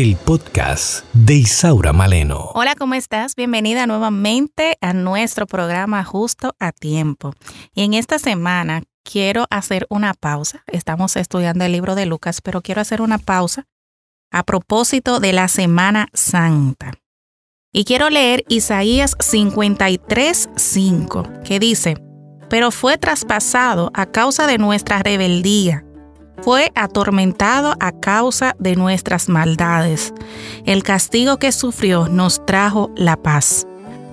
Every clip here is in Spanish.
el podcast de Isaura Maleno. Hola, ¿cómo estás? Bienvenida nuevamente a nuestro programa Justo a Tiempo. Y en esta semana quiero hacer una pausa. Estamos estudiando el libro de Lucas, pero quiero hacer una pausa a propósito de la Semana Santa. Y quiero leer Isaías 53, 5, que dice, pero fue traspasado a causa de nuestra rebeldía, fue atormentado a causa de nuestras maldades. El castigo que sufrió nos trajo la paz.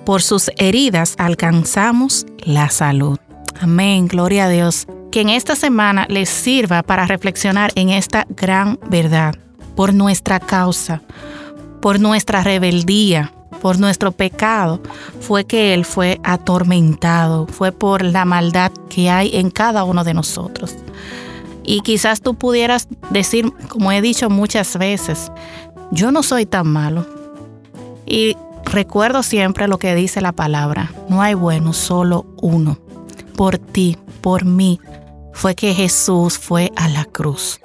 Por sus heridas alcanzamos la salud. Amén, gloria a Dios. Que en esta semana les sirva para reflexionar en esta gran verdad. Por nuestra causa, por nuestra rebeldía, por nuestro pecado, fue que Él fue atormentado, fue por la maldad que hay en cada uno de nosotros. Y quizás tú pudieras decir, como he dicho muchas veces, yo no soy tan malo. Y recuerdo siempre lo que dice la palabra, no hay bueno, solo uno. Por ti, por mí, fue que Jesús fue a la cruz,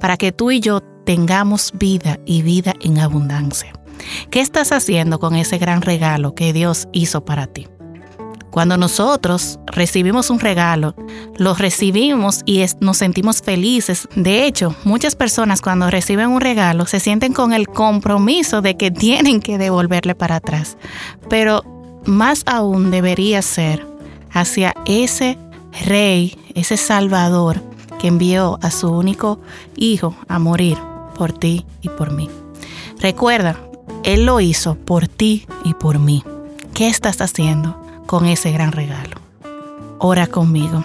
para que tú y yo tengamos vida y vida en abundancia. ¿Qué estás haciendo con ese gran regalo que Dios hizo para ti? Cuando nosotros recibimos un regalo, lo recibimos y nos sentimos felices. De hecho, muchas personas cuando reciben un regalo se sienten con el compromiso de que tienen que devolverle para atrás. Pero más aún debería ser hacia ese rey, ese salvador que envió a su único hijo a morir por ti y por mí. Recuerda, Él lo hizo por ti y por mí. ¿Qué estás haciendo? Con ese gran regalo. Ora conmigo.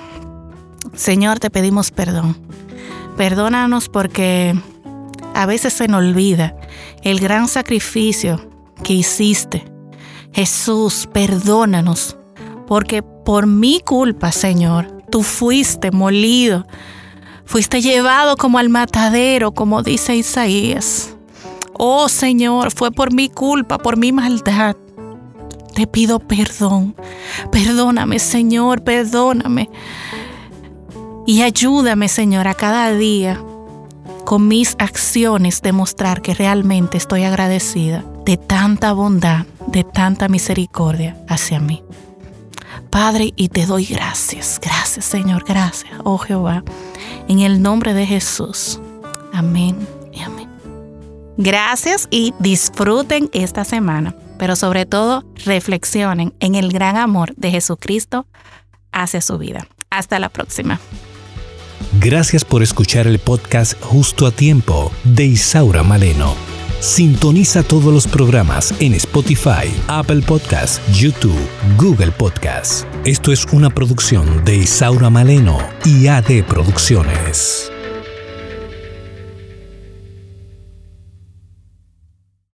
Señor, te pedimos perdón. Perdónanos porque a veces se nos olvida el gran sacrificio que hiciste. Jesús, perdónanos, porque por mi culpa, Señor, tú fuiste molido, fuiste llevado como al matadero, como dice Isaías. Oh Señor, fue por mi culpa, por mi maldad te pido perdón. Perdóname, Señor, perdóname. Y ayúdame, Señor, a cada día con mis acciones demostrar que realmente estoy agradecida de tanta bondad, de tanta misericordia hacia mí. Padre, y te doy gracias, gracias Señor, gracias, oh Jehová, en el nombre de Jesús. Amén y amén. Gracias y disfruten esta semana pero sobre todo reflexionen en el gran amor de Jesucristo hacia su vida. Hasta la próxima. Gracias por escuchar el podcast Justo a Tiempo de Isaura Maleno. Sintoniza todos los programas en Spotify, Apple Podcasts, YouTube, Google Podcasts. Esto es una producción de Isaura Maleno y AD Producciones.